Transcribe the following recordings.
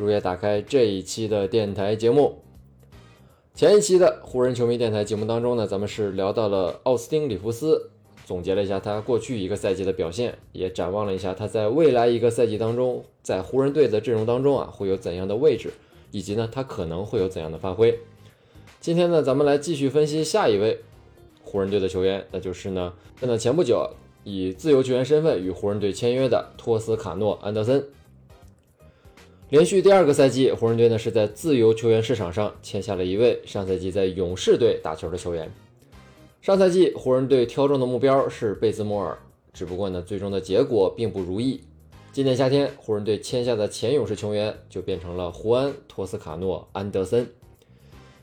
如约打开这一期的电台节目。前一期的湖人球迷电台节目当中呢，咱们是聊到了奥斯汀·里弗斯，总结了一下他过去一个赛季的表现，也展望了一下他在未来一个赛季当中，在湖人队的阵容当中啊会有怎样的位置，以及呢他可能会有怎样的发挥。今天呢，咱们来继续分析下一位湖人队的球员，那就是呢，在那前不久。以自由球员身份与湖人队签约的托斯卡诺·安德森，连续第二个赛季，湖人队呢是在自由球员市场上签下了一位上赛季在勇士队打球的球员。上赛季湖人队挑中的目标是贝兹莫尔，只不过呢最终的结果并不如意。今年夏天，湖人队签下的前勇士球员就变成了胡安·托斯卡诺·安德森。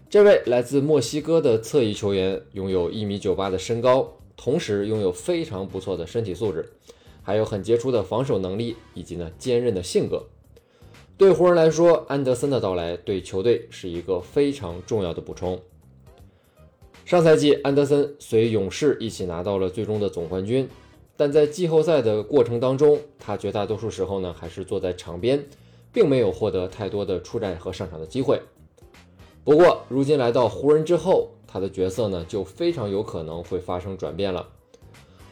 这位来自墨西哥的侧翼球员拥有一米九八的身高。同时拥有非常不错的身体素质，还有很杰出的防守能力，以及呢坚韧的性格。对湖人来说，安德森的到来对球队是一个非常重要的补充。上赛季，安德森随勇士一起拿到了最终的总冠军，但在季后赛的过程当中，他绝大多数时候呢还是坐在场边，并没有获得太多的出战和上场的机会。不过，如今来到湖人之后，他的角色呢，就非常有可能会发生转变了。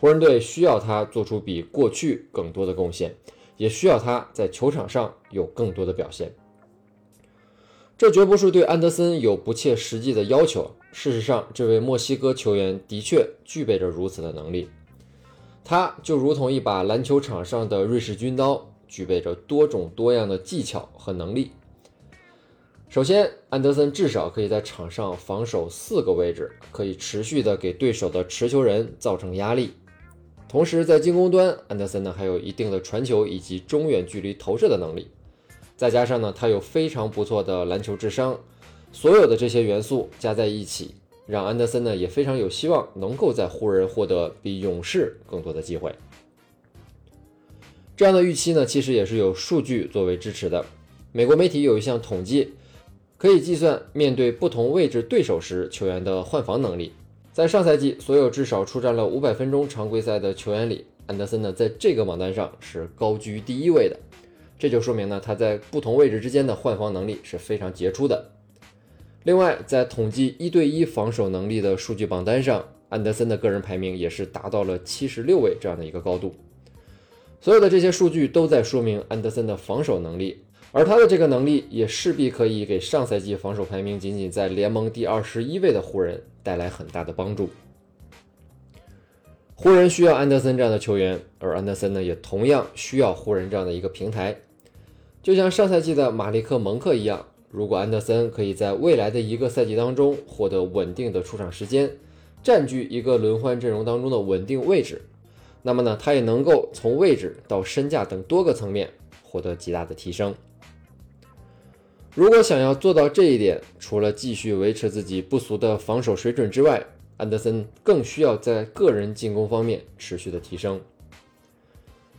湖人队需要他做出比过去更多的贡献，也需要他在球场上有更多的表现。这绝不是对安德森有不切实际的要求。事实上，这位墨西哥球员的确具备着如此的能力。他就如同一把篮球场上的瑞士军刀，具备着多种多样的技巧和能力。首先，安德森至少可以在场上防守四个位置，可以持续的给对手的持球人造成压力。同时，在进攻端，安德森呢还有一定的传球以及中远距离投射的能力。再加上呢，他有非常不错的篮球智商。所有的这些元素加在一起，让安德森呢也非常有希望能够在湖人获得比勇士更多的机会。这样的预期呢，其实也是有数据作为支持的。美国媒体有一项统计。可以计算面对不同位置对手时球员的换防能力。在上赛季所有至少出战了五百分钟常规赛的球员里，安德森呢在这个榜单上是高居第一位的。这就说明呢他在不同位置之间的换防能力是非常杰出的。另外，在统计一对一防守能力的数据榜单上，安德森的个人排名也是达到了七十六位这样的一个高度。所有的这些数据都在说明安德森的防守能力。而他的这个能力也势必可以给上赛季防守排名仅仅在联盟第二十一位的湖人带来很大的帮助。湖人需要安德森这样的球员，而安德森呢也同样需要湖人这样的一个平台。就像上赛季的马利克·蒙克一样，如果安德森可以在未来的一个赛季当中获得稳定的出场时间，占据一个轮换阵容当中的稳定位置，那么呢他也能够从位置到身价等多个层面获得极大的提升。如果想要做到这一点，除了继续维持自己不俗的防守水准之外，安德森更需要在个人进攻方面持续的提升。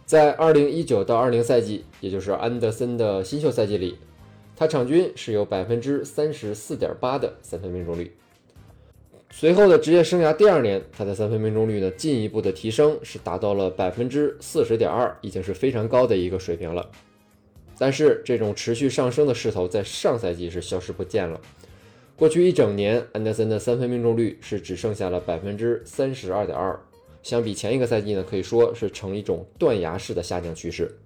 在2019到20赛季，也就是安德森的新秀赛季里，他场均是有百分之三十四点八的三分命中率。随后的职业生涯第二年，他的三分命中率呢进一步的提升，是达到了百分之四十点二，已经是非常高的一个水平了。但是这种持续上升的势头在上赛季是消失不见了。过去一整年，安德森的三分命中率是只剩下了百分之三十二点二，相比前一个赛季呢，可以说是呈一种断崖式的下降趋势。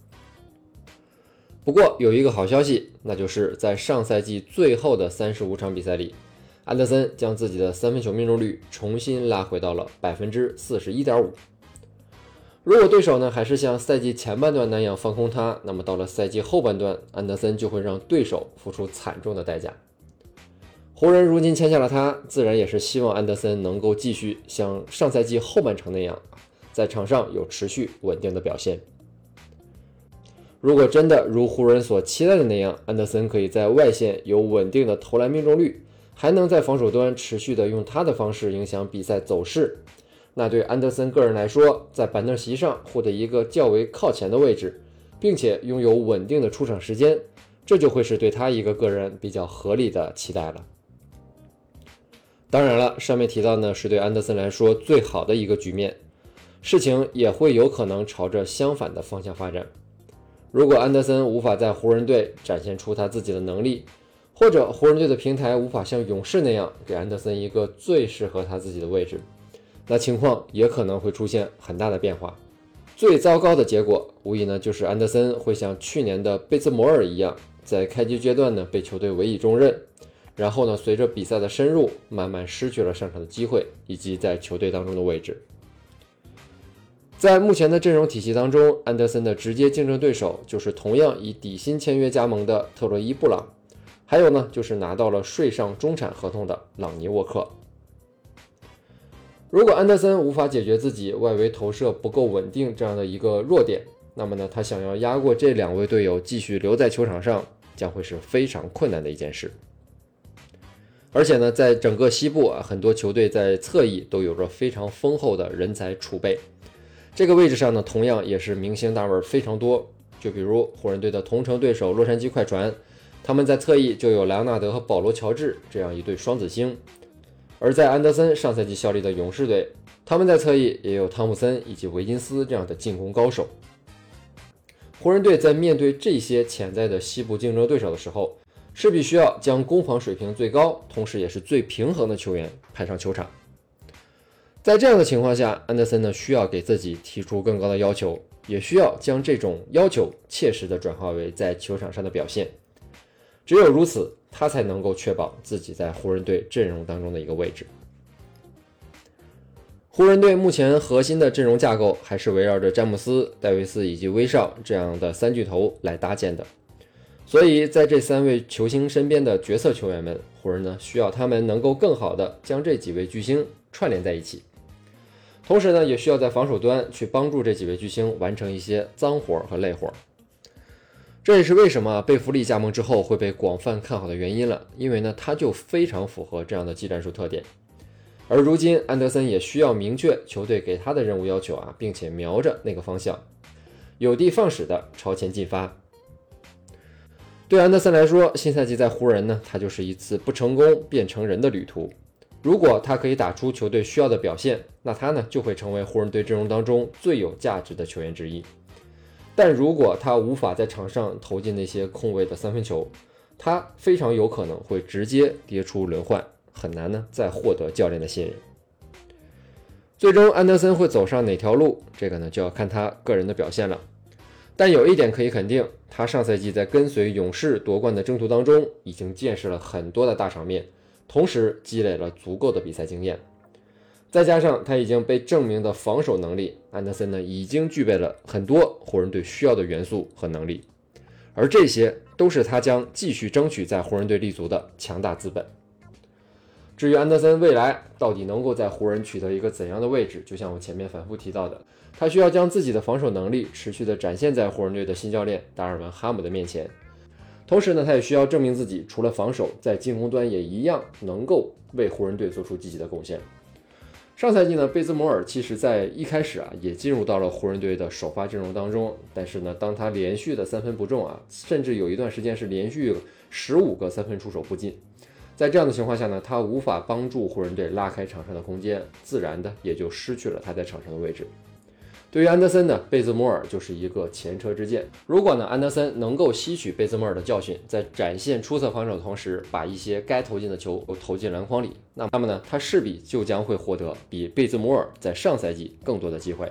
不过有一个好消息，那就是在上赛季最后的三十五场比赛里，安德森将自己的三分球命中率重新拉回到了百分之四十一点五。如果对手呢还是像赛季前半段那样放空他，那么到了赛季后半段，安德森就会让对手付出惨重的代价。湖人如今签下了他，自然也是希望安德森能够继续像上赛季后半程那样，在场上有持续稳定的表现。如果真的如湖人所期待的那样，安德森可以在外线有稳定的投篮命中率，还能在防守端持续的用他的方式影响比赛走势，那对安德森个人来说，在板凳席上获得一个较为靠前的位置，并且拥有稳定的出场时间，这就会是对他一个个人比较合理的期待了。当然了，上面提到呢是对安德森来说最好的一个局面，事情也会有可能朝着相反的方向发展。如果安德森无法在湖人队展现出他自己的能力，或者湖人队的平台无法像勇士那样给安德森一个最适合他自己的位置，那情况也可能会出现很大的变化。最糟糕的结果，无疑呢就是安德森会像去年的贝兹摩尔一样，在开局阶段呢被球队委以重任，然后呢随着比赛的深入，慢慢失去了上场的机会以及在球队当中的位置。在目前的阵容体系当中，安德森的直接竞争对手就是同样以底薪签约加盟的特洛伊·布朗，还有呢就是拿到了税上中产合同的朗尼·沃克。如果安德森无法解决自己外围投射不够稳定这样的一个弱点，那么呢他想要压过这两位队友继续留在球场上，将会是非常困难的一件事。而且呢，在整个西部啊，很多球队在侧翼都有着非常丰厚的人才储备。这个位置上呢，同样也是明星大腕非常多。就比如湖人队的同城对手洛杉矶快船，他们在侧翼就有莱昂纳德和保罗·乔治这样一对双子星；而在安德森上赛季效力的勇士队，他们在侧翼也有汤普森以及维金斯这样的进攻高手。湖人队在面对这些潜在的西部竞争对手的时候，势必需要将攻防水平最高，同时也是最平衡的球员派上球场。在这样的情况下，安德森呢需要给自己提出更高的要求，也需要将这种要求切实的转化为在球场上的表现。只有如此，他才能够确保自己在湖人队阵容当中的一个位置。湖人队目前核心的阵容架构还是围绕着詹姆斯、戴维斯以及威少这样的三巨头来搭建的，所以在这三位球星身边的角色球员们，湖人呢需要他们能够更好的将这几位巨星串联在一起。同时呢，也需要在防守端去帮助这几位巨星完成一些脏活和累活。这也是为什么贝弗利加盟之后会被广泛看好的原因了，因为呢，他就非常符合这样的技战术特点。而如今安德森也需要明确球队给他的任务要求啊，并且瞄着那个方向，有的放矢的朝前进发。对安德森来说，新赛季在湖人呢，他就是一次不成功变成人的旅途。如果他可以打出球队需要的表现，那他呢就会成为湖人队阵容当中最有价值的球员之一。但如果他无法在场上投进那些空位的三分球，他非常有可能会直接跌出轮换，很难呢再获得教练的信任。最终安德森会走上哪条路，这个呢就要看他个人的表现了。但有一点可以肯定，他上赛季在跟随勇士夺冠的征途当中，已经见识了很多的大场面。同时积累了足够的比赛经验，再加上他已经被证明的防守能力，安德森呢已经具备了很多湖人队需要的元素和能力，而这些都是他将继续争取在湖人队立足的强大资本。至于安德森未来到底能够在湖人取得一个怎样的位置，就像我前面反复提到的，他需要将自己的防守能力持续的展现在湖人队的新教练达尔文哈姆的面前。同时呢，他也需要证明自己，除了防守，在进攻端也一样能够为湖人队做出积极的贡献。上赛季呢，贝兹摩尔其实在一开始啊，也进入到了湖人队的首发阵容当中。但是呢，当他连续的三分不中啊，甚至有一段时间是连续十五个三分出手不进，在这样的情况下呢，他无法帮助湖人队拉开场上的空间，自然的也就失去了他在场上的位置。对于安德森呢，贝兹摩尔就是一个前车之鉴。如果呢，安德森能够吸取贝兹摩尔的教训，在展现出色防守的同时，把一些该投进的球投进篮筐里，那那么呢，他势必就将会获得比贝兹摩尔在上赛季更多的机会。